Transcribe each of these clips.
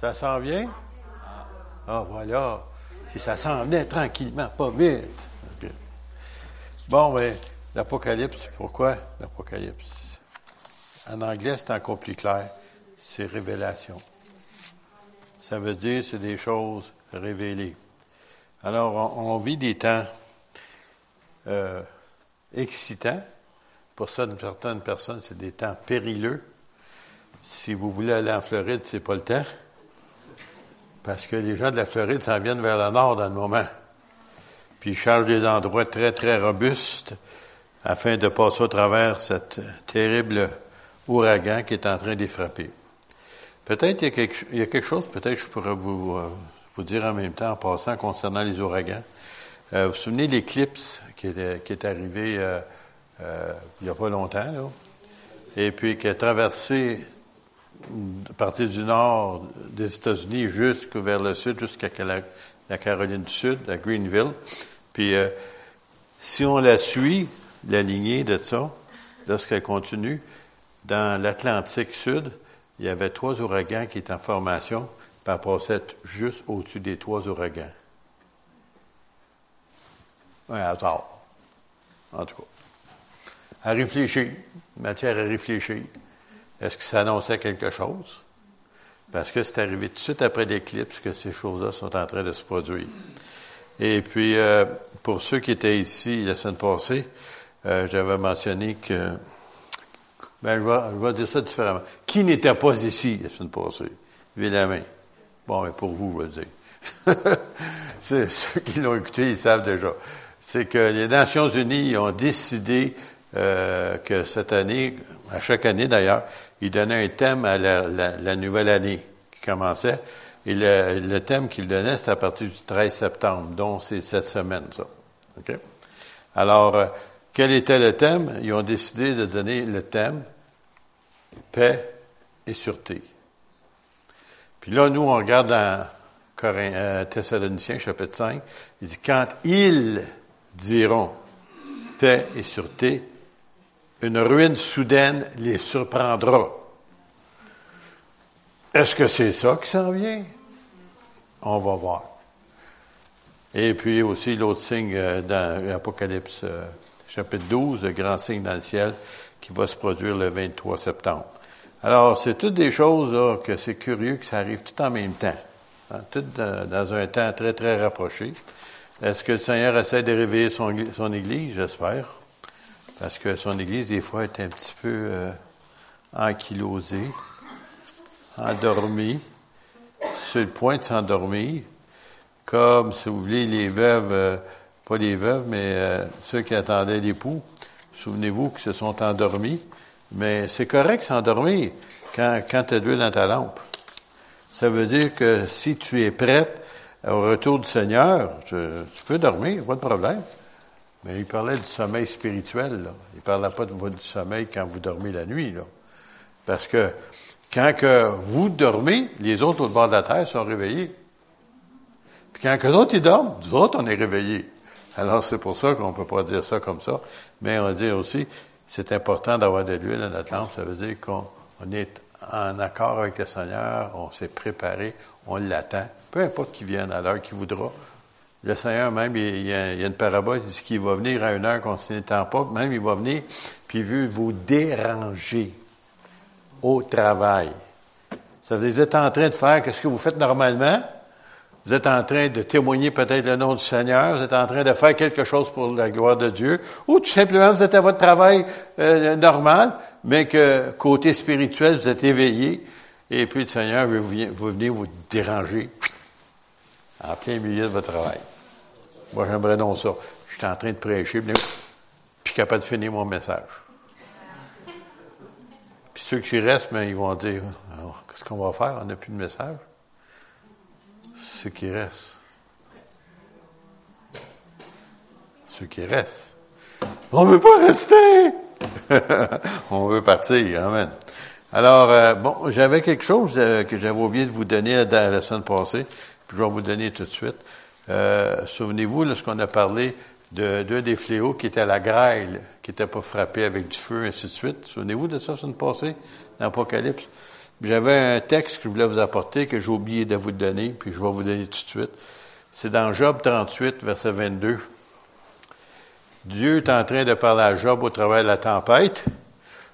Ça s'en vient? Ah, voilà. Si ça s'en venait tranquillement, pas vite. Bon, mais l'Apocalypse, pourquoi l'Apocalypse? En anglais, c'est encore plus clair. C'est révélation. Ça veut dire c'est des choses révélées. Alors, on, vit des temps euh, excitants. Pour certaines personnes, c'est des temps périlleux. Si vous voulez aller en Floride, c'est pas le temps. Parce que les gens de la Floride s'en viennent vers le nord dans le moment. Puis ils cherchent des endroits très, très robustes afin de passer au travers cette terrible ouragan qui est en train d'y frapper. Peut-être il, y a quelque chose, peut-être je pourrais vous, euh, vous dire en même temps en passant concernant les ouragans. Euh, vous vous souvenez l'éclipse qui est, qui est arrivé euh, il n'y a pas longtemps, là, et puis qui a traversé à partir du nord des États-Unis jusque vers le sud, jusqu'à la, Caroline du Sud, à Greenville. Puis, euh, si on la suit, la lignée de ça, lorsqu'elle continue, dans l'Atlantique Sud, il y avait trois ouragans qui étaient en formation, puis elle juste au-dessus des trois ouragans. Un hasard. En tout cas. À réfléchir. Matière à réfléchir. Est-ce que ça annonçait quelque chose? Parce que c'est arrivé tout de suite après l'éclipse que ces choses-là sont en train de se produire. Et puis, euh, pour ceux qui étaient ici la semaine passée, euh, j'avais mentionné que, ben, je vais, dire ça différemment. Qui n'était pas ici la semaine passée? Levez la main. Bon, mais pour vous, je vais le dire. ceux qui l'ont écouté, ils savent déjà. C'est que les Nations Unies ont décidé euh, que cette année, à chaque année d'ailleurs, il donnait un thème à la, nouvelle année qui commençait. Et le, thème qu'il donnait, c'était à partir du 13 septembre, donc c'est cette semaine, ça. OK? Alors, euh, quel était le thème? Ils ont décidé de donner le thème paix et sûreté. Puis là, nous, on regarde dans euh, Thessaloniciens, chapitre 5, il dit, quand ils diront paix et sûreté, une ruine soudaine les surprendra. Est-ce que c'est ça qui s'en vient? On va voir. Et puis aussi l'autre signe euh, dans l'Apocalypse euh, chapitre 12, le grand signe dans le ciel qui va se produire le 23 septembre. Alors, c'est toutes des choses là, que c'est curieux que ça arrive tout en même temps. Hein, tout dans, un temps très, très rapproché. Est-ce que le Seigneur essaie de réveiller son, son Église? J'espère parce que son Église, des fois, est un petit peu euh, ankylosée, endormie, sur le point de s'endormir, comme, si vous voulez, les veuves, euh, pas les veuves, mais euh, ceux qui attendaient l'époux, souvenez-vous qu'ils se sont endormis, mais c'est correct s'endormir quand, quand tu as de dans ta lampe. Ça veut dire que si tu es prête au retour du Seigneur, tu, tu peux dormir, pas de problème. Mais il parlait du sommeil spirituel. Là. Il ne parlait pas de du sommeil quand vous dormez la nuit. Là. Parce que quand que vous dormez, les autres au bord de la terre sont réveillés. Puis quand que les autres ils dorment, nous autres on est réveillés. Alors c'est pour ça qu'on ne peut pas dire ça comme ça. Mais on va dire aussi, c'est important d'avoir de l'huile dans notre lampe. Ça veut dire qu'on est en accord avec le Seigneur, on s'est préparé, on l'attend. Peu importe qui vienne à l'heure qu'il voudra. Le Seigneur, même, il y, a, une parabole, il dit qu'il va venir à une heure qu'on ne s'attend pas, même il va venir, puis il veut vous déranger au travail. Ça veut dire, vous êtes en train de faire ce que vous faites normalement, vous êtes en train de témoigner peut-être le nom du Seigneur, vous êtes en train de faire quelque chose pour la gloire de Dieu, ou tout simplement vous êtes à votre travail euh, normal, mais que côté spirituel, vous êtes éveillé, et puis le Seigneur veut vous venir vous déranger en plein milieu de votre travail. Moi, j'aimerais donc ça. Je suis en train de prêcher, puis capable de finir mon message. Puis ceux qui restent, ben, ils vont dire, qu'est-ce qu'on va faire? On n'a plus de message. Ceux qui restent. Ceux qui restent. On ne veut pas rester! On veut partir. Amen. Alors, euh, bon, j'avais quelque chose euh, que j'avais oublié de vous donner la semaine passée, puis je vais vous donner tout de suite. Euh, souvenez-vous, lorsqu'on a parlé deux des fléaux qui étaient la grêle, qui n'étaient pas frappés avec du feu, ainsi de suite. Souvenez-vous de ça, ça une passée, dans l'Apocalypse? J'avais un texte que je voulais vous apporter, que j'ai oublié de vous donner, puis je vais vous donner tout de suite. C'est dans Job 38, verset 22. Dieu est en train de parler à Job au travers de la tempête.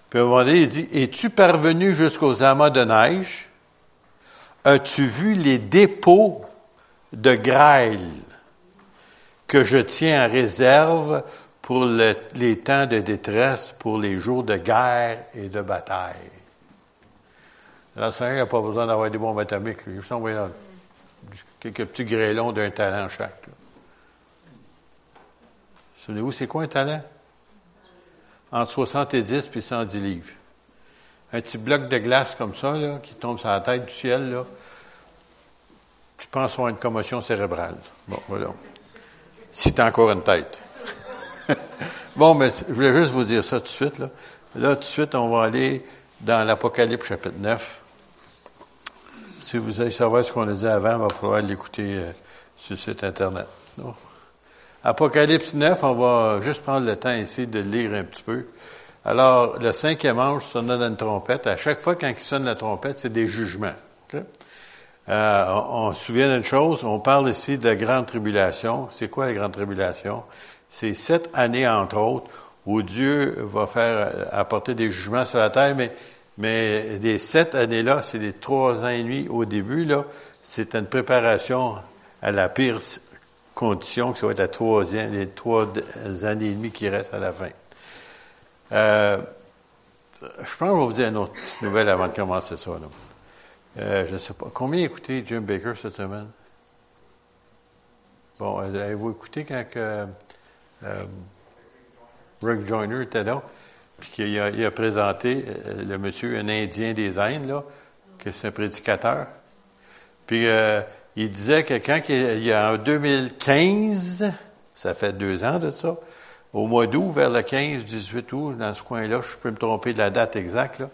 Puis à un moment donné, il dit, Es-tu parvenu jusqu'aux amas de neige? As-tu vu les dépôts de grêle que je tiens en réserve pour les temps de détresse, pour les jours de guerre et de bataille? L'enseignant n'a pas besoin d'avoir des bombes atomiques. Il juste envoyer quelques petits grêlons d'un talent chaque. Souvenez-vous, c'est quoi un talent? Entre 70 et 110 livres. Un petit bloc de glace comme ça, là, qui tombe sur la tête du ciel, là, tu penses avoir une commotion cérébrale. Bon, voilà. Si tu encore une tête. bon, mais je voulais juste vous dire ça tout de suite. Là, là tout de suite, on va aller dans l'Apocalypse chapitre 9. Si vous allez savoir ce qu'on a dit avant, il va falloir l'écouter euh, sur le site Internet. Apocalypse 9, on va juste prendre le temps ici de lire un petit peu. Alors, le cinquième ange sonna une trompette. À chaque fois quand il sonne la trompette, c'est des jugements. Euh, on, se souvient d'une chose, on parle ici de la grande tribulation. C'est quoi la grande tribulation? C'est sept années, entre autres, où Dieu va faire apporter des jugements sur la terre, mais mais les sept années-là, c'est les trois ans et demi au début, là, c'est une préparation à la pire condition, que ça va être la troisième, les trois années et demie qui restent à la fin. Euh, je pense je vais vous dire une autre nouvelle avant de commencer ça. Là. Euh, je ne sais pas. Combien écouté Jim Baker cette semaine? Bon, avez-vous écouté quand que, euh, Rick Joyner était là? puis qu'il a, il a, présenté euh, le monsieur, un Indien des Indes, là, que c'est un prédicateur? Puis euh, il disait que quand il y a en 2015, ça fait deux ans de ça, au mois d'août, vers le 15-18 août, dans ce coin-là, je peux me tromper de la date exacte, là,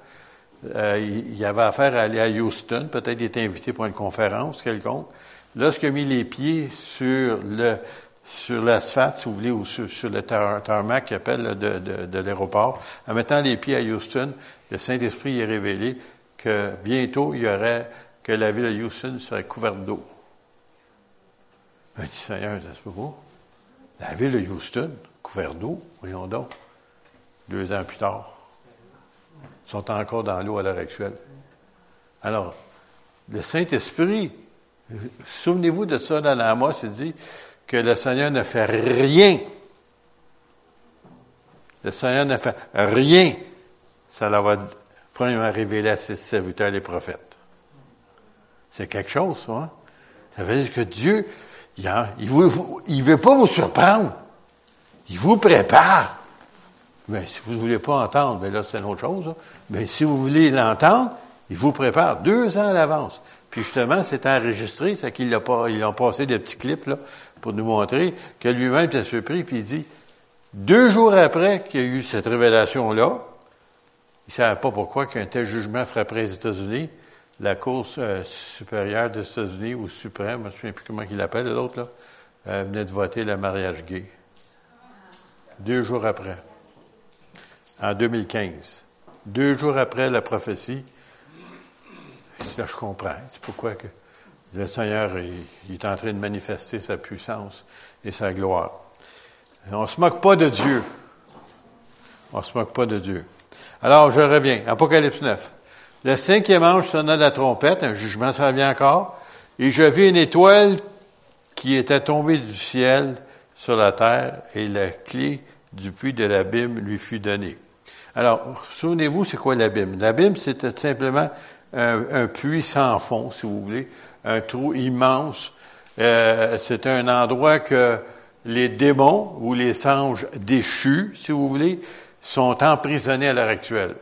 euh, il, il, avait affaire à aller à Houston, peut-être il était invité pour une conférence quelconque. Lorsqu'il a mis les pieds sur le, sur l'asphalte, si vous voulez, ou sur, le tarmac qui appelle de, de, de l'aéroport, en mettant les pieds à Houston, le Saint-Esprit est révélé que bientôt, il y aurait, que la ville de Houston serait couverte d'eau. Ben, dit Seigneur, ça se peut pas. La ville de Houston, couverte d'eau, voyons donc. Deux ans plus tard. Sont encore dans l'eau à l'heure actuelle. Alors, le Saint-Esprit, souvenez-vous de ça dans l'Amos, il dit, que le Seigneur ne fait rien. Le Seigneur ne fait rien. Ça va premièrement révéler à ses serviteurs les prophètes. C'est quelque chose, ça. Hein? Ça veut dire que Dieu, il ne veut, pas vous surprendre. Il vous prépare. Mais si vous ne voulez pas entendre, mais là, c'est une autre chose. Hein. Mais si vous voulez l'entendre, il vous prépare deux ans à l'avance. Puis justement, c'est enregistré, c'est qu'ils l'ont passé des petits clips là, pour nous montrer que lui-même était surpris, puis il dit, deux jours après qu'il y a eu cette révélation-là, il ne savait pas pourquoi qu'un tel jugement frapperait les États-Unis, la Cour euh, supérieure des États-Unis, ou suprême, je ne me souviens plus comment il l'appelle, l'autre, là, euh, venait de voter le mariage gay. Deux jours après. En 2015. Deux jours après la prophétie, là, je comprends. C'est pourquoi que le Seigneur est en train de manifester sa puissance et sa gloire. On ne se moque pas de Dieu. On ne se moque pas de Dieu. Alors, je reviens. Apocalypse 9. Le cinquième ange sonna la trompette, un jugement ça revient encore, et je vis une étoile qui était tombée du ciel sur la terre, et la clé du puits de l'abîme lui fut donnée. Alors, souvenez-vous, c'est quoi l'abîme? L'abîme, c'était simplement un, puits sans fond, si vous voulez, un trou immense. Euh, c'est un endroit que les démons ou les anges déchus, si vous voulez, sont emprisonnés à l'heure actuelle.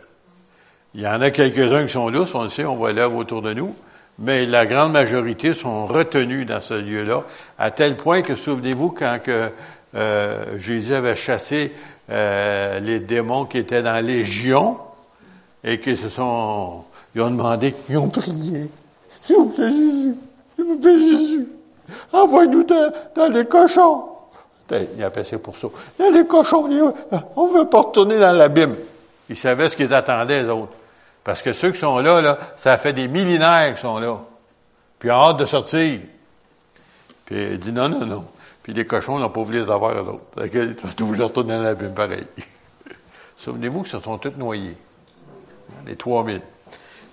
Il y en a quelques-uns qui sont là, on le sait, on voit là autour de nous, mais la grande majorité sont retenus dans ce lieu-là, à tel point que, souvenez-vous, quand que, euh, Jésus avait chassé euh, les démons qui étaient dans légion et qui se sont, ils ont demandé, ils ont prié, s'il vous plaît, Jésus. S'il vous plaît, Jésus. Envoie-nous dans, les cochons. Ben, il a passé pour ça. Dans les cochons, on ne veut pas retourner dans l'abîme. Ils savaient ce qu'ils attendaient, les autres. Parce que ceux qui sont là, là, ça fait des millénaires qui sont là. Puis ils ont hâte de sortir. Puis il dit non, non, non. Puis les cochons n'ont pas voulu les avoir à l'autre. Ils sont obligés de retourner dans l'abîme pareil. Souvenez-vous que se sont tous noyés. Les 3000.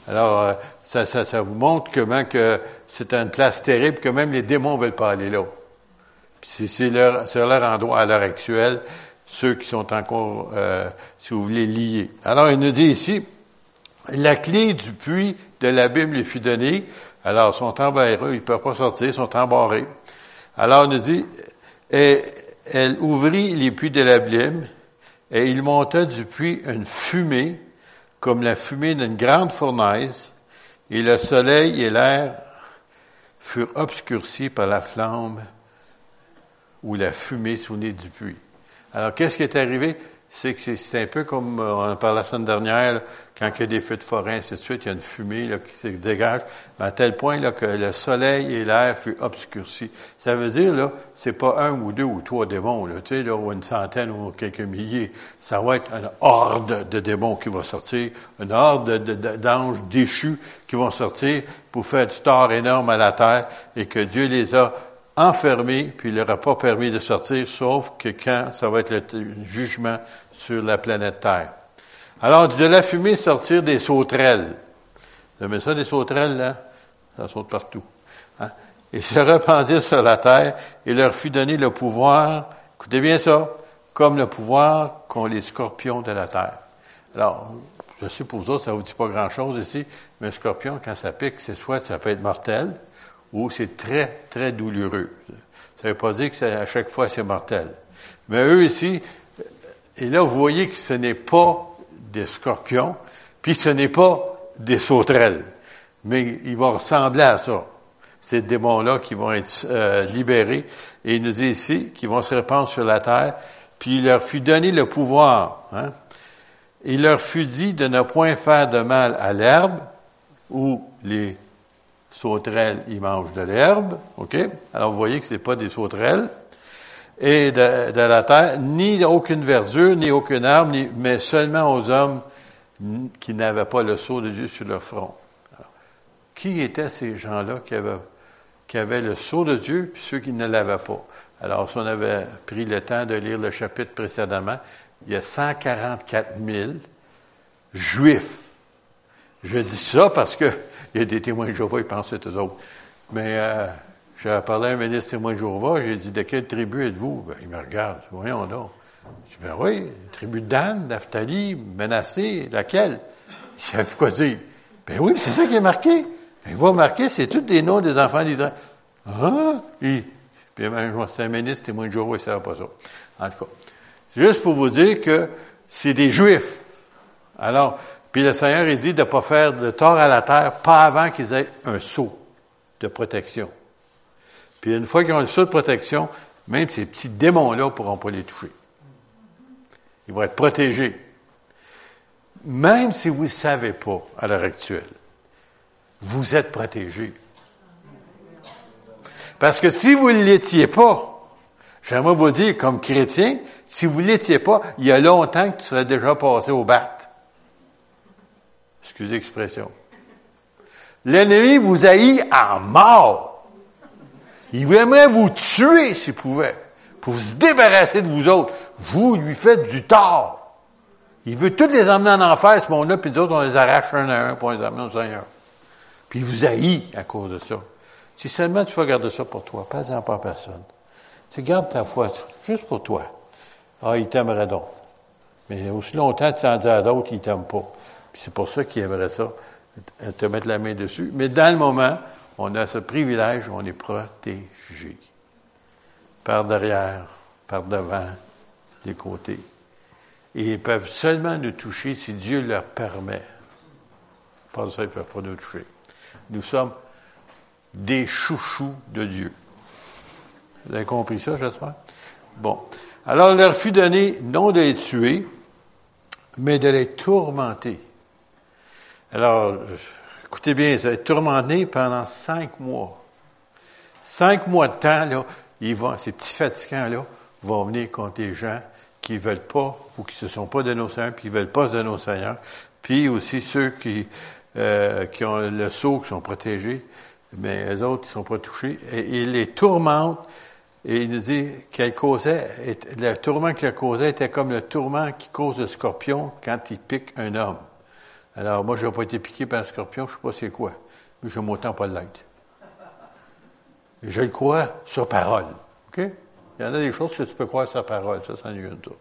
Alors, euh, ça, ça, ça vous montre comment que c'est une place terrible, que même les démons ne veulent pas aller là. Puis c'est leur, leur endroit à l'heure actuelle, ceux qui sont encore, euh, si vous voulez, liés. Alors, il nous dit ici, la clé du puits de l'abîme lui fut donnée. Alors, ils sont embarrés, ils ne peuvent pas sortir, ils sont embarrés. Alors, il nous dit, et elle ouvrit les puits de l'abîme, et il monta du puits une fumée, comme la fumée d'une grande fournaise, et le soleil et l'air furent obscurcis par la flamme ou la fumée souvenez du puits. Alors, qu'est-ce qui est arrivé? C'est que c'est un peu comme euh, on en parlait la semaine dernière, quand il y a des feux de forêt, ainsi de suite, il y a une fumée là, qui se dégage, mais à tel point là, que le soleil et l'air furent obscurcis. Ça veut dire, là, c'est pas un ou deux ou trois démons, là, tu sais, là, ou une centaine ou quelques milliers. Ça va être une horde de démons qui va sortir, une horde d'anges déchus qui vont sortir pour faire du tort énorme à la terre et que Dieu les a enfermé, puis il leur a pas permis de sortir, sauf que quand ça va être le jugement sur la planète Terre. Alors, de la fumée sortir des sauterelles. Vous aimez ça, des sauterelles, là? Ça saute partout. Hein? Et se rependir sur la terre, et leur fut donné le pouvoir, écoutez bien ça, comme le pouvoir qu'ont les scorpions de la terre. Alors, je sais pour vous autres, ça vous dit pas grand-chose ici, mais un scorpion, quand ça pique, c'est soit ça peut être mortel, c'est très, très douloureux. Ça ne veut pas dire que à chaque fois c'est mortel. Mais eux ici, et là vous voyez que ce n'est pas des scorpions, puis ce n'est pas des sauterelles, mais ils vont ressembler à ça. Ces démons-là qui vont être euh, libérés, et il nous dit ici qu'ils vont se répandre sur la terre, puis il leur fut donné le pouvoir. Hein? Il leur fut dit de ne point faire de mal à l'herbe ou les sauterelles, ils mangent de l'herbe, OK? Alors, vous voyez que ce n'est pas des sauterelles. Et de, la terre, ni aucune verdure, ni aucune arbre, mais seulement aux hommes qui n'avaient pas le sceau de Dieu sur leur front. qui étaient ces gens-là qui avaient, le sceau de Dieu, puis ceux qui ne l'avaient pas? Alors, si on avait pris le temps de lire le chapitre précédemment, il y a 144 000 juifs. Je dis ça parce que il y a des témoins de Jéhovah, ils c'est eux autres. Mais euh, j'ai parlé à un ministre témoin de Jéhovah, j'ai dit, de quelle tribu êtes-vous? Ben, il me regarde, voyons donc. Je dis, ben oui, tribu de Dan, Naphtali, Menassé, laquelle? Il savait plus quoi dire? Ben oui, c'est ça qui est marqué. Ben, il va marquer, c'est tous des noms des enfants d'Israël. Ah! Puis, puis c'est un ministre témoin de Jéhovah, il ne savait pas ça. En tout cas, juste pour vous dire que c'est des Juifs. Alors, puis le Seigneur, il dit de ne pas faire de tort à la terre, pas avant qu'ils aient un sceau de protection. Puis une fois qu'ils ont le sceau de protection, même ces petits démons-là ne pourront pas les toucher. Ils vont être protégés. Même si vous ne savez pas à l'heure actuelle, vous êtes protégés. Parce que si vous ne l'étiez pas, j'aimerais vous dire, comme chrétien, si vous ne l'étiez pas, il y a longtemps que tu serais déjà passé au bat. Excusez l'expression. L'ennemi vous haït en mort. Il aimerait vous tuer s'il pouvait, pour se débarrasser de vous autres. Vous lui faites du tort. Il veut tous les emmener en enfer, ce monde-là, puis d'autres, on les arrache un à un pour les amener au Seigneur. Puis il vous haït à cause de ça. Si seulement tu vas garder ça pour toi, pas en pas personne. Tu gardes ta foi, juste pour toi. Ah, il t'aimerait donc. Mais aussi longtemps tu en dis à d'autres, il t'aime pas. C'est pour ça qu'il aimerait ça, te mettre la main dessus. Mais dans le moment, on a ce privilège, on est protégé. Par derrière, par devant, des côtés. Et ils peuvent seulement nous toucher si Dieu leur permet. Pas ça, ils ne peuvent pas nous toucher. Nous sommes des chouchous de Dieu. Vous avez compris ça, j'espère? Bon. Alors, il leur fut donné non de les tuer, mais de les tourmenter. Alors, écoutez bien, ça va être tourmenté pendant cinq mois. Cinq mois de temps, là, ils vont, ces petits fatigants-là vont venir contre les gens qui ne veulent pas ou qui ne se sont pas de nos seigneurs, puis qui ne veulent pas de nos seigneurs. Puis aussi ceux qui, euh, qui ont le sceau, qui sont protégés, mais les autres, ils sont pas touchés. Et il les tourmente, et il nous dit qu'elle causait, le tourment qu'elle causait était comme le tourment qui cause le scorpion quand il pique un homme. Alors, moi, je n'ai pas été piqué par un scorpion, je ne sais pas c'est quoi, mais je m'autant pas l'être. Je le crois sur parole. OK? Il y en a des choses que tu peux croire sur parole, ça, c'en est une, toi.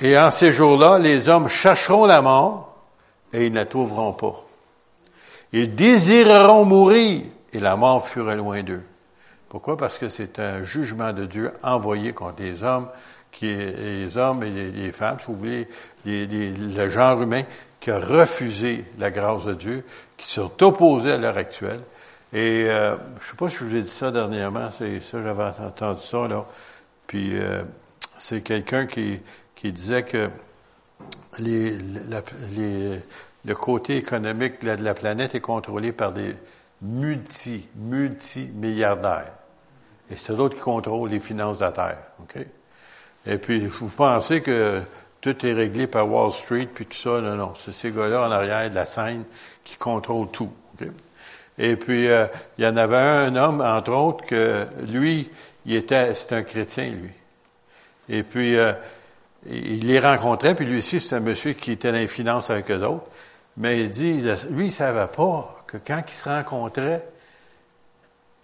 Et en ces jours-là, les hommes chercheront la mort et ils ne la trouveront pas. Ils désireront mourir et la mort fera loin d'eux. Pourquoi? Parce que c'est un jugement de Dieu envoyé contre les hommes, qui les hommes et les, femmes, si vous voulez, le genre humain qui a refusé la grâce de Dieu, qui sont opposés à l'heure actuelle. Et euh, je ne sais pas si je vous ai dit ça dernièrement, c'est ça, j'avais entendu ça, là. Puis euh, c'est quelqu'un qui, qui disait que les, le côté économique de la, planète est contrôlé par des multi, multi-milliardaires. Et c'est d'autres qui contrôlent les finances de la Terre. OK? Et puis, vous pensez que tout est réglé par Wall Street, puis tout ça. Non, non. C'est ces gars-là en arrière de la scène qui contrôlent tout. Et puis, euh, il y en avait un homme, entre autres, que lui, il était, c'était un chrétien, lui. Et puis, euh, il les rencontrait, puis lui aussi, c'est un monsieur qui était dans les finances avec eux autres. Mais il dit, lui, il savait pas que quand ils se rencontraient,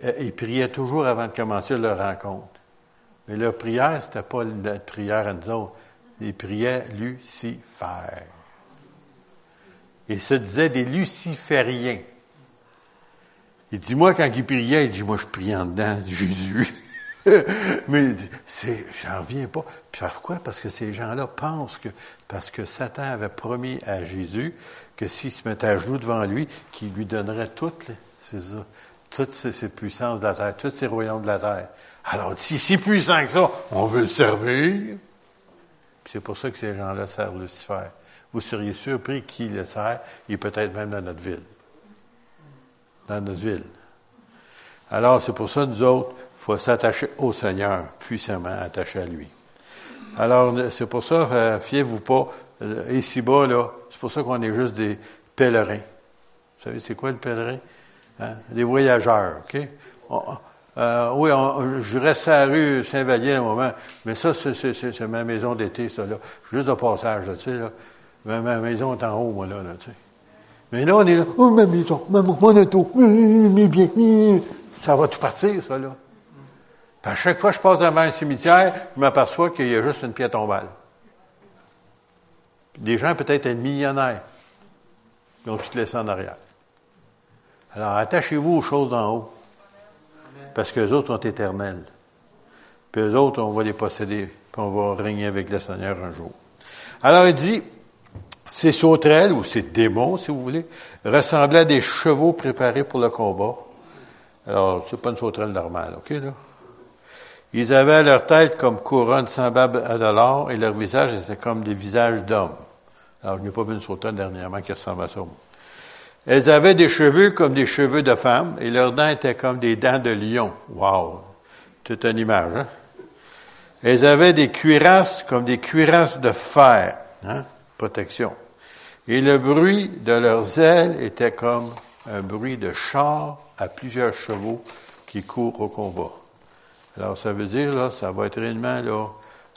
euh, ils priaient toujours avant de commencer leur rencontre. Mais leur prière, c'était pas notre prière à nous autres. Ils priaient Lucifer. Ils se disaient des lucifériens. Il dit, moi, quand il priait, il dit, moi, je prie en dedans, Jésus. Mais il dit, c'est, j'en reviens pas. Pourquoi? Parce que ces gens-là pensent que, parce que Satan avait promis à Jésus que s'il se mettait à genoux devant lui, qu'il lui donnerait toutes, ça, toutes ces, puissances de la terre, tous ces royaumes de la terre. Alors, si si puissant que ça, on veut le servir. C'est pour ça que ces gens-là servent Lucifer. Vous seriez surpris qui le sert, et peut-être même dans notre ville dans notre ville. Alors, c'est pour ça, nous autres, il faut s'attacher au Seigneur, puissamment attaché à lui. Alors, c'est pour ça, euh, fiez-vous pas, euh, ici-bas, là, c'est pour ça qu'on est juste des pèlerins. Vous savez, c'est quoi le pèlerin? Hein? Des voyageurs, OK? Euh, oui, je reste à la rue Saint-Vallier un moment, mais ça, c'est ma maison d'été, ça, là. Juste de passage, tu sais, là. Ma, maison est en haut, moi, là, là tu sais. Mais là, on est là, oh, ma maison, mon auto, mes biens, ça va tout partir, ça, là. Puis à chaque fois que je passe devant un cimetière, je m'aperçois qu'il y a juste une pierre tombale. Des gens peut-être un millionnaire, ils ont tout laissé en arrière. Alors, attachez-vous aux choses d'en haut. Parce que les autres sont éternels. Puis les autres, on va les posséder, puis on va régner avec le Seigneur un jour. Alors, il dit, ces sauterelles, ou ces démons, si vous voulez, ressemblaient à des chevaux préparés pour le combat. Alors, c'est pas une sauterelle normale, OK, là? Ils avaient leur tête comme couronne semblable à de l'or et leur visage était comme des visages d'hommes. Alors, je n'ai pas vu une sauterelle dernièrement qui ressemble à ça. Elles avaient des cheveux comme des cheveux de femmes et leurs dents étaient comme des dents de lion. Wow! C'est une image, hein? Elles avaient des cuirasses comme des cuirasses de fer, hein? protection. Et le bruit de leurs ailes était comme un bruit de char à plusieurs chevaux qui courent au combat. Alors, ça veut dire, là, ça va être réellement, là,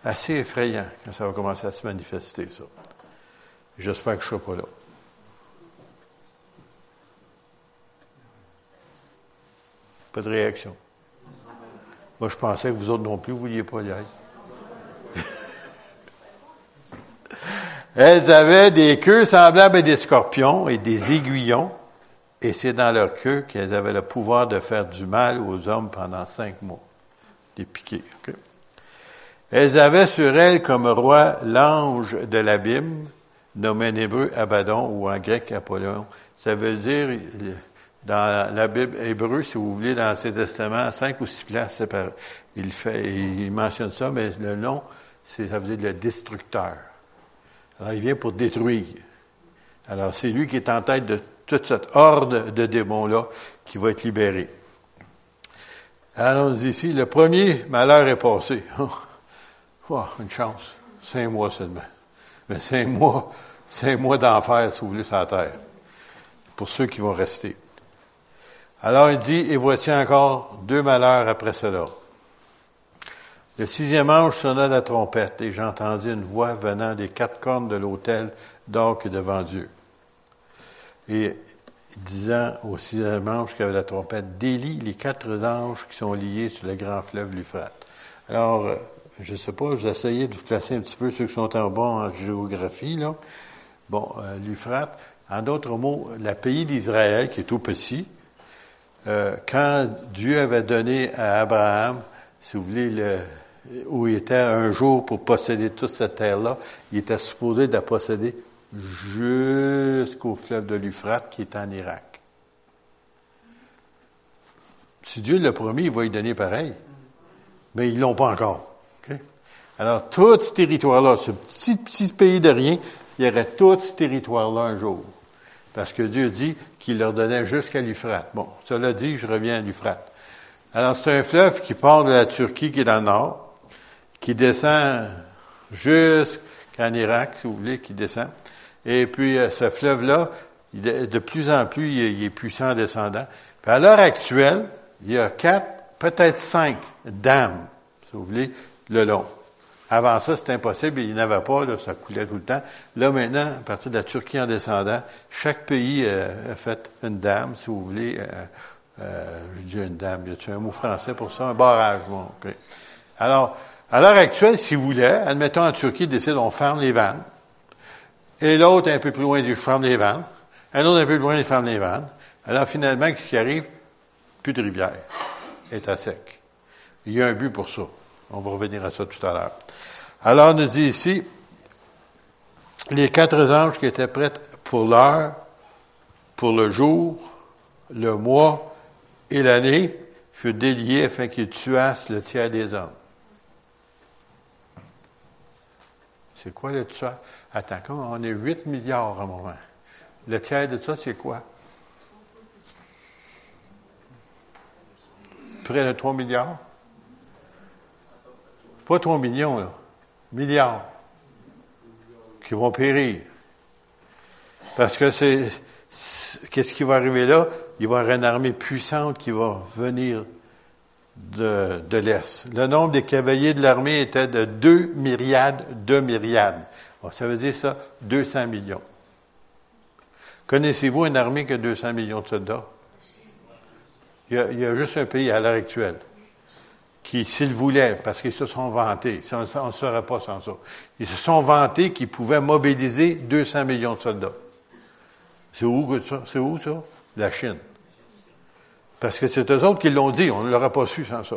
assez effrayant quand ça va commencer à se manifester, ça. J'espère que je ne serai pas là. Pas de réaction. Moi, je pensais que vous autres non plus, vous ne vouliez pas y. Elles avaient des queues semblables à des scorpions et des aiguillons, et c'est dans leur queue qu'elles avaient le pouvoir de faire du mal aux hommes pendant cinq mois. Des piquets. Elles avaient sur elles comme roi l'ange de l'abîme, nommé en hébreu Abaddon ou en grec Apollon. Ça veut dire, dans la Bible hébreu, si vous voulez, dans l'Ancien Testament, cinq ou six places, il, mentionne ça, mais le nom, ça veut dire le destructeur. Alors, il vient pour détruire. Alors, c'est lui qui est en tête de toute cette horde de démons-là qui va être libéré. Alors, ici, le premier malheur est passé. Oh, une chance. Cinq mois seulement. Mais cinq mois, cinq mois d'enfer, si vous voulez, sur la terre. Pour ceux qui vont rester. Alors il dit, et voici encore deux malheurs après cela. Le sixième ange sonna la trompette, et j'entendis une voix venant des quatre cornes de l'autel donc devant Dieu. Et disant au sixième ange qui avait la trompette, délie les quatre anges qui sont liés sur le grand fleuve l'Euphrate. Alors, euh, je ne sais pas, j'ai de vous placer un petit peu ceux qui sont en bon en géographie, là. Bon, euh, l'Euphrate, en d'autres mots, le pays d'Israël, qui est tout petit, euh, quand Dieu avait donné à Abraham, si vous voulez, le, où il était un jour pour posséder toute cette terre-là, il était supposé de la posséder jusqu'au fleuve de l'Euphrate qui est en Irak. Si Dieu l'a promis, il va y donner pareil. Mais ils l'ont pas encore. Alors, tout ce territoire-là, ce petit, petit pays de rien, il y aurait tout ce territoire-là un jour. Parce que Dieu dit qu'il leur donnait jusqu'à l'Euphrate. Bon, cela dit, je reviens à l'Euphrate. Alors, c'est un fleuve qui part de la Turquie, qui est dans le nord, qui descend jusqu'en Irak, si vous voulez, qui descend. Et puis, euh, ce fleuve-là, de plus en plus, il est, puissant en descendant. Puis à l'heure actuelle, il y a quatre, peut-être cinq dames, si vous voulez, le long. Avant ça, c'était impossible, il n'y en avait pas, là, ça coulait tout le temps. Là, maintenant, à partir de la Turquie en descendant, chaque pays euh, a fait une dame, si vous voulez. Euh, euh, je dis une dame, y a un mot français pour ça? Un barrage, bon, Alors, à l'heure actuelle, si vous voulez, admettons en Turquie, décide, on ferme les vannes. Et l'autre, un peu plus loin, du ferme les vannes. Un autre, un peu plus loin, il ferme les vannes. Alors, finalement, qu'est-ce qui arrive? Plus de rivière. est à sec. Il y a un but pour ça. On va revenir à ça tout à l'heure. Alors, on nous dit ici, les quatre anges qui étaient prêts pour l'heure, pour le jour, le mois et l'année, furent déliés afin qu'ils tuassent le tiers des hommes. C'est quoi le tiers? Attends, on est 8 milliards à un moment. Le tiers de ça, c'est quoi? Près de 3 milliards? Pas 3 millions, là. Milliards. Qui vont périr. Parce que c'est, qu'est-ce qui va arriver là? Il va y avoir une armée puissante qui va venir de, de l'Est. Le nombre des cavaliers de l'armée était de 2 myriades, 2 myriades. ça veut dire ça, 200 millions. Connaissez-vous une armée qui a 200 millions de soldats? Il a, il y a juste un pays à l'heure actuelle qui, s'ils voulaient, parce qu'ils se sont vantés, on ne serait pas sans ça, ils se sont vantés qu'ils pouvaient mobiliser 200 millions de soldats. C'est où ça? C'est où ça? La Chine. Parce que c'est eux autres qui l'ont dit, on ne l'aurait pas su sans ça.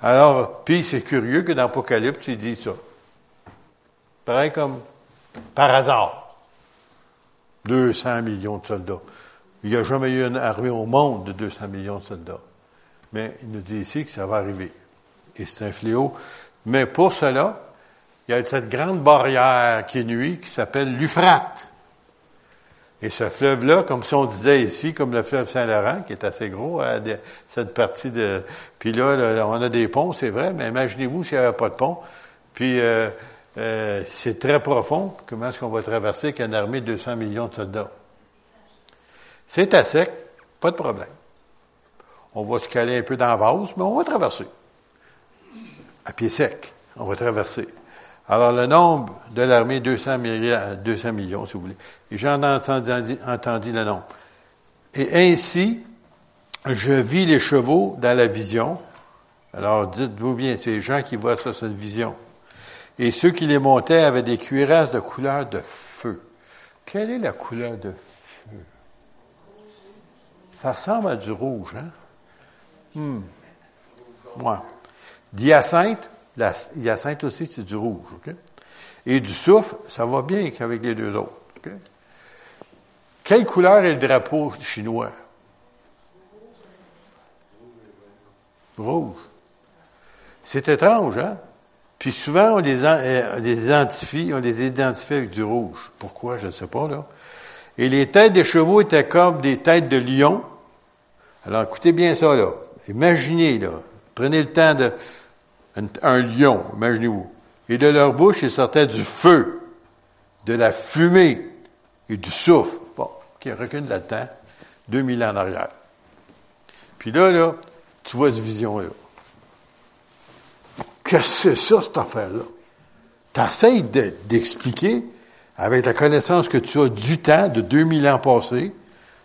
Alors, puis c'est curieux que dans l'Apocalypse, il dit ça. Pareil comme par hasard. 200 millions de soldats. Il n'y a jamais eu une armée au monde de 200 millions de soldats. Mais il nous dit ici que ça va arriver. Et c'est un fléau. Mais pour cela, il y a cette grande barrière qui nuit, qui s'appelle l'Euphrate. Et ce fleuve-là, comme si on disait ici, comme le fleuve Saint-Laurent, qui est assez gros, cette partie de... Puis là, on a des ponts, c'est vrai, mais imaginez-vous s'il n'y avait pas de pont. Puis euh, euh, c'est très profond. Comment est-ce qu'on va traverser avec une armée de 200 millions de soldats? C'est à sec, pas de problème. On va se caler un peu dans mais on va traverser. À pied sec, on va traverser. Alors, le nombre de l'armée, 200, 200 millions, si vous voulez. Et j'en ai entendu, entendu le nombre. Et ainsi, je vis les chevaux dans la vision. Alors, dites-vous bien, c'est les gens qui voient ça, cette vision. Et ceux qui les montaient avaient des cuirasses de couleur de feu. Quelle est la couleur de feu? Ça ressemble à du rouge, hein? Hmm. Ouais. Diacinthe, la hyacinthe aussi, c'est du rouge. OK? Et du soufre, ça va bien avec les deux autres. Quelle couleur est le drapeau chinois? Rouge. C'est étrange, hein? Puis souvent, on les, euh, les, identifie, on les identifie avec du rouge. Pourquoi? Je ne sais pas, là. Et les têtes des chevaux étaient comme des têtes de lion. Alors, écoutez bien ça, là. Imaginez, là, prenez le temps de... Un, lion, imaginez-vous. Et de leur bouche, il sortait du feu. de la fumée et du souffle. Bon, qui recule là-dedans, 2000 ans en arrière. Puis là, là, tu vois cette vision-là. Qu'est-ce que c'est ça, cette affaire-là? Tu essaies d'expliquer, avec la connaissance que tu as du temps, de 2000 ans passés,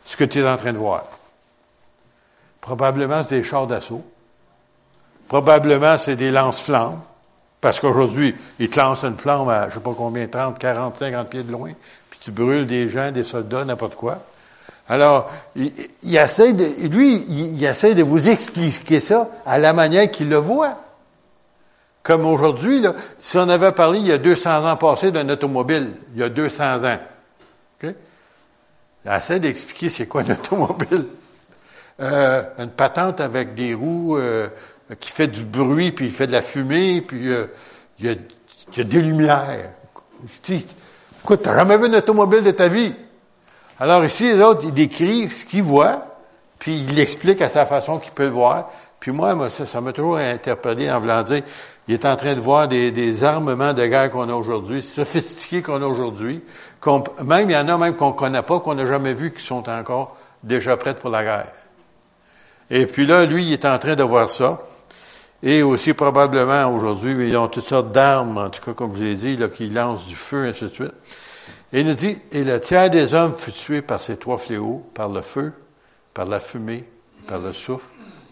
ce que tu es en train de voir. Probablement, c'est des chars d'assaut. Probablement, c'est des lance-flammes. Parce qu'aujourd'hui, ils te lancent une flamme à, je sais pas combien, 30, 40, 50 pieds de loin, puis tu brûles des gens, des soldats, n'importe quoi. Alors, il, essaie de, lui, il, essaie de vous expliquer ça à la manière qu'il le voit. Comme aujourd'hui, si on avait parlé il y a 200 ans passés d'un automobile, il y a 200 ans, okay? il essaie d'expliquer c'est quoi une automobile. Euh, une patente avec des roues euh, qui fait du bruit, puis il fait de la fumée, puis euh, il, y a, y a, des lumières. écoute, t'as jamais vu une automobile de ta vie? Alors ici, les autres, il décrit ce qu'il voit, puis il l'explique à sa façon qu'il peut le voir. Puis moi, moi ça m'a toujours interpellé en voulant dire, il est en train de voir des, des armements de guerre qu'on a aujourd'hui, sophistiqués qu'on a aujourd'hui, même il y en a même qu'on connaît pas, qu'on n'a jamais vu, qui sont encore déjà prêts pour la guerre. Et puis là, lui, il est en train de voir ça. Et aussi probablement aujourd'hui, ils ont toutes sortes d'armes, en tout cas comme je vous ai dit, là, qui lancent du feu, et ainsi de suite. Et il nous dit, et le tiers des hommes fut tué par ces trois fléaux, par le feu, par la fumée, par le souffle.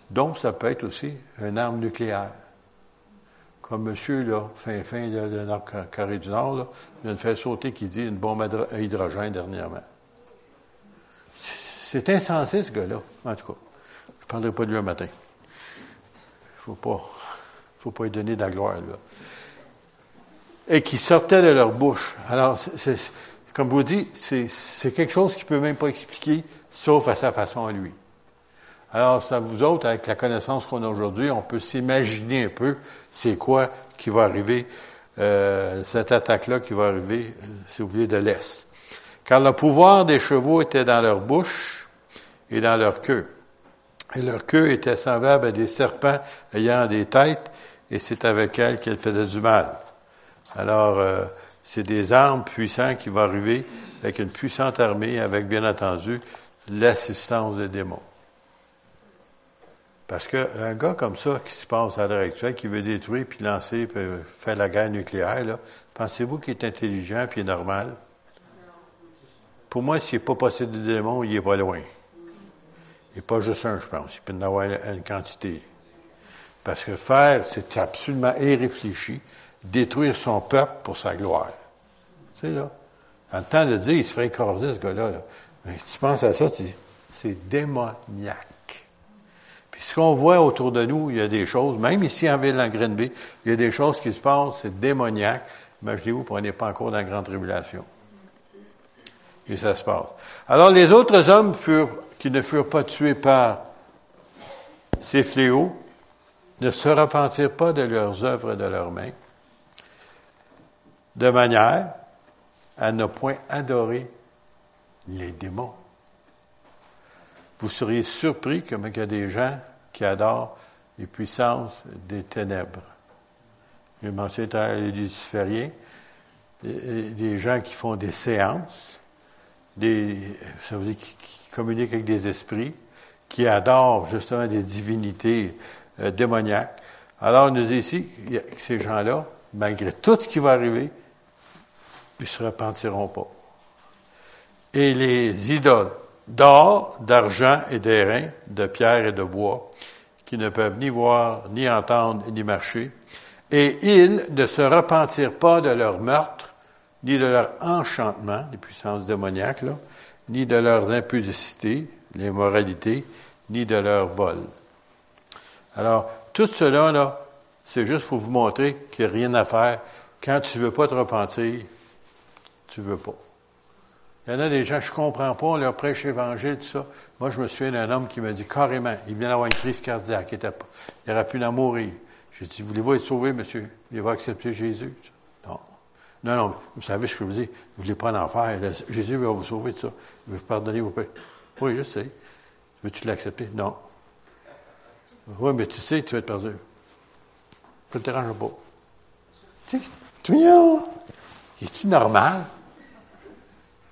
Donc, ça peut être aussi une arme nucléaire. Comme monsieur, là, fin, fin, de la Corée du Nord, là, vient de faire sauter qui dit une bombe à hydrogène dernièrement. C'est insensé, ce gars-là, en tout cas. Ne parlerai pas de lui un matin. Il faut pas, faut pas lui donner de la gloire, là. Et qui sortait de leur bouche. Alors, c'est, comme vous dites, c'est quelque chose qu'il ne peut même pas expliquer, sauf à sa façon à lui. Alors, ça vous autres, avec la connaissance qu'on a aujourd'hui, on peut s'imaginer un peu c'est quoi qui va arriver, euh, cette attaque-là qui va arriver, euh, si vous voulez, de l'Est. Car le pouvoir des chevaux était dans leur bouche et dans leur queue. Et leur queue était semblable à des serpents ayant des têtes, et c'est avec elles qu'elles faisaient du mal. Alors, euh, c'est des armes puissantes qui vont arriver avec une puissante armée, avec bien entendu l'assistance des démons. Parce qu'un gars comme ça qui se passe à l'heure actuelle, qui veut détruire puis lancer, puis faire la guerre nucléaire, pensez-vous qu'il est intelligent puis normal? Pour moi, s'il n'est pas possible de démons, il n'est pas loin. N'est pas juste un, je pense. Il peut en avoir une quantité. Parce que faire, c'est absolument irréfléchi, détruire son peuple pour sa gloire. Tu sais, là. En temps de dire, il se ferait écraser, ce gars-là. Là. Mais tu penses à ça, c'est démoniaque ce qu'on voit autour de nous, il y a des choses, même ici en ville, en Greenby, il y a des choses qui se passent, c'est démoniaque. Imaginez-vous, on n'est pas encore dans la grande tribulation. Et ça se passe. Alors, les autres hommes furent, qui ne furent pas tués par ces fléaux, ne se repentirent pas de leurs œuvres et de leurs mains, de manière à ne point adorer les démons. Vous seriez surpris comme il y a des gens qui adorent les puissances des ténèbres. J'ai mentionné les lucifériens, des gens qui font des séances, des, ça veut dire qui, communiquent avec des esprits, qui adorent justement des divinités euh, démoniaques. Alors, nous dit ici que ces gens-là, malgré tout ce qui va arriver, ils ne se repentiront pas. Et les idoles, d'or, d'argent et d'airain, de pierre et de bois, qui ne peuvent ni voir, ni entendre, ni marcher. Et ils ne se repentirent pas de leur meurtre, ni de leur enchantement, les puissances démoniaques, là, ni de leurs impudicités, les moralités, ni de leur vol. Alors, tout cela, là, c'est juste pour vous montrer qu'il n'y a rien à faire. Quand tu ne veux pas te repentir, tu ne veux pas. Il y en a des gens, je comprends pas, on leur prêche l'évangile, tout ça. Moi, je me souviens d'un homme qui m'a dit carrément, il vient d'avoir une crise cardiaque, il, était, il aurait pu en mourir. J'ai dit, voulez-vous être sauvé, monsieur? Voulez-vous accepter Jésus? Non. Non, vous savez ce que je vous dis. Vous ne voulez pas en enfer. Jésus va vous sauver de ça. Il va vous pardonner vos péchés. Oui, je sais. Veux-tu l'accepter? Non. Oui, mais tu sais, tu vas être perdu. Ça ne te dérange pas. Tu es-tu normal?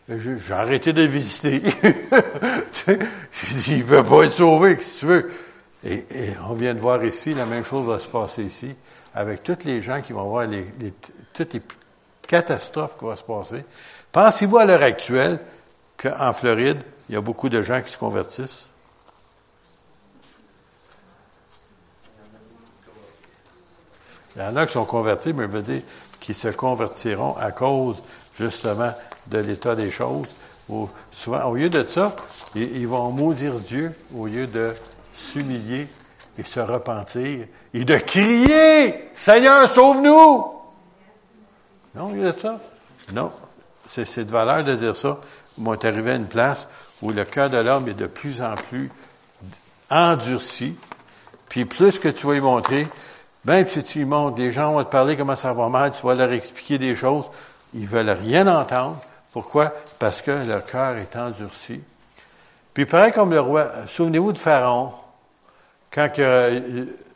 J'ai arrêté de visiter. J'ai dit, il veut pas être sauvé, si tu veux? Et, on vient de voir ici, la même chose va se passer ici, avec tous les gens qui vont voir les, toutes les catastrophes qui vont se passer. Pensez-vous à l'heure actuelle qu'en Floride, il y a beaucoup de gens qui se convertissent? Il y en a qui sont convertis, mais je veux dire qui se convertiront à cause justement de l'état des choses. souvent, au lieu de ça, ils, vont maudire Dieu au lieu de s'humilier et se repentir et de crier Seigneur, sauve-nous! Non, il y a ça. Non. C'est de valeur de dire ça. Moi, est arrivé à une place où le cœur de l'homme est de plus en plus endurci. Puis plus que tu vas y montrer, même si tu y montres, les gens vont te parler comment ça va mal, tu vas leur expliquer des choses, ils veulent rien entendre. Pourquoi? Parce que leur cœur est endurci. Puis pareil comme le roi, souvenez-vous de Pharaon, quand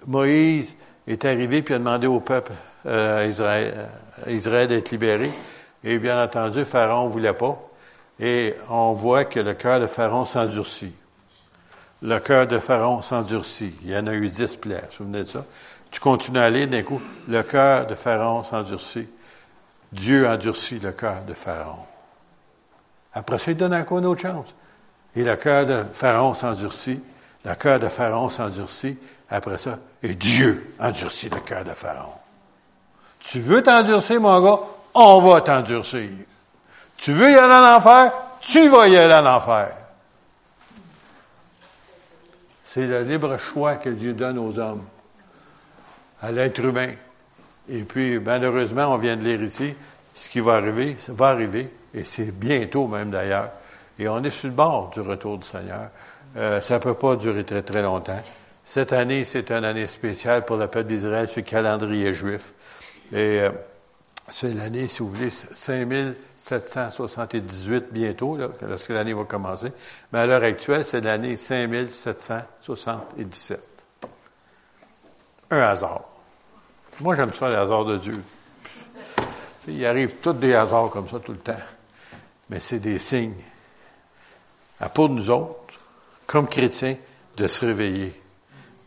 Moïse est arrivé puis a demandé au peuple euh, Israël, d'être libéré, et bien entendu, Pharaon ne voulait pas. Et on voit que le cœur de Pharaon s'endurcit. Le cœur de Pharaon s'endurcit. Il y en a eu dix plaies, souvenez de ça? Tu continues à aller, d'un coup, le cœur de Pharaon s'endurcit. Dieu endurcit le cœur de Pharaon. Après ça, il donne encore une autre chance. Et le cœur de Pharaon s'endurcit. Le cœur de Pharaon s'endurcit. Après ça, et Dieu endurcit le cœur de Pharaon. Tu veux t'endurcir, mon gars? On va t'endurcir. Tu veux y aller en enfer? Tu vas y aller en enfer. C'est le libre choix que Dieu donne aux hommes, à l'être humain. Et puis, malheureusement, on vient de lire ici, ce qui va arriver, ça va arriver, et c'est bientôt même d'ailleurs. Et on est sur le bord du retour du Seigneur. Euh, ça ne peut pas durer très, très longtemps. Cette année, c'est une année spéciale pour le peuple d'Israël sur le calendrier juif. Et euh, c'est l'année, si vous voulez, 5778 bientôt, là, lorsque l'année va commencer. Mais à l'heure actuelle, c'est l'année 5777. Un hasard. Moi, j'aime ça, les hasards de Dieu. il arrive tous des hasards comme ça tout le temps. Mais c'est des signes. À pour nous autres, comme chrétiens, de se réveiller.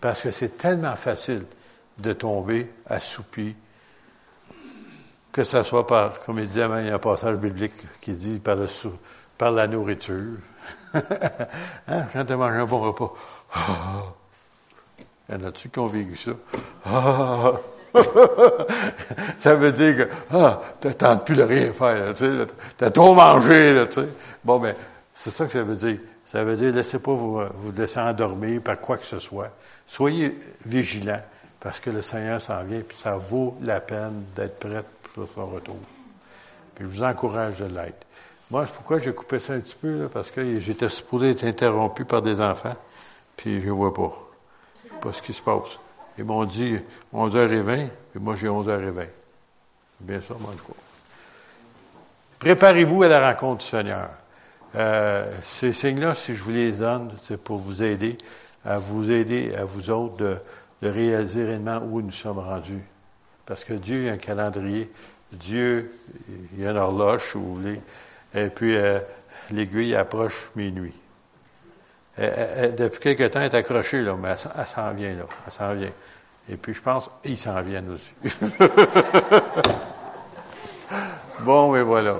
Parce que c'est tellement facile de tomber assoupi, que ce soit par, comme il disait, il y a un passage biblique qui dit par, le, par la nourriture. hein? Quand tu manges un bon repas, y en a-tu qui ont vécu ça? ça veut dire que ah, tu n'attends plus de rien faire. tu sais, as trop mangé. Là, tu sais. Bon, mais c'est ça que ça veut dire. Ça veut dire, laissez pas vous, vous laisser endormir par quoi que ce soit. Soyez vigilants, parce que le Seigneur s'en vient, puis ça vaut la peine d'être prêt Puis je vous encourage de l'être. Moi, pourquoi j'ai coupé ça un petit peu, là, parce que j'étais supposé être interrompu par des enfants, puis je ne vois pas. Pas ce qui se passe. Ils m'ont dit 11h20, puis moi j'ai 11h20. C'est bien ça, moi, le coup. Préparez-vous à la rencontre du Seigneur. Euh, ces signes-là, si je vous les donne, c'est pour vous aider, à vous aider, à vous autres, de, réaliser réellement où nous sommes rendus. Parce que Dieu a un calendrier. Dieu, il a une horloge, si vous voulez. Et puis, euh, l'aiguille approche minuit. depuis quelque temps, elle est accrochée, là, mais elle, s'en vient, là. Elle s'en vient. Et puis, je pense, ils s'en viennent aussi. bon, mais voilà.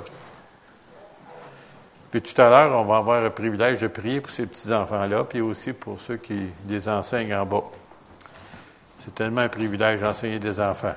Puis tout à l'heure, on va avoir le privilège de prier pour ces petits-enfants-là, puis aussi pour ceux qui les enseignent en bas. C'est tellement un privilège d'enseigner des enfants.